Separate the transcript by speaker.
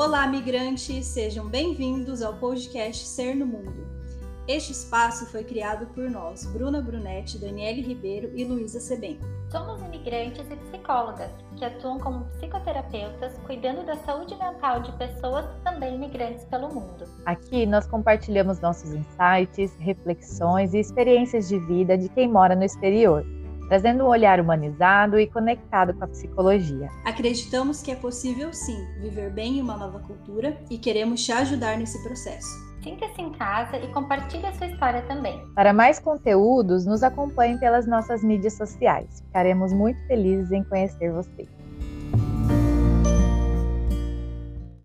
Speaker 1: Olá, migrantes! Sejam bem-vindos ao podcast Ser no Mundo. Este espaço foi criado por nós, Bruna Brunetti, Daniele Ribeiro e Luísa Sebem.
Speaker 2: Somos imigrantes e psicólogas que atuam como psicoterapeutas, cuidando da saúde mental de pessoas também imigrantes pelo mundo.
Speaker 3: Aqui nós compartilhamos nossos insights, reflexões e experiências de vida de quem mora no exterior trazendo um olhar humanizado e conectado com a psicologia.
Speaker 1: Acreditamos que é possível sim viver bem em uma nova cultura e queremos te ajudar nesse processo.
Speaker 2: Sinta-se em casa e compartilhe a sua história também.
Speaker 3: Para mais conteúdos, nos acompanhe pelas nossas mídias sociais. Ficaremos muito felizes em conhecer você.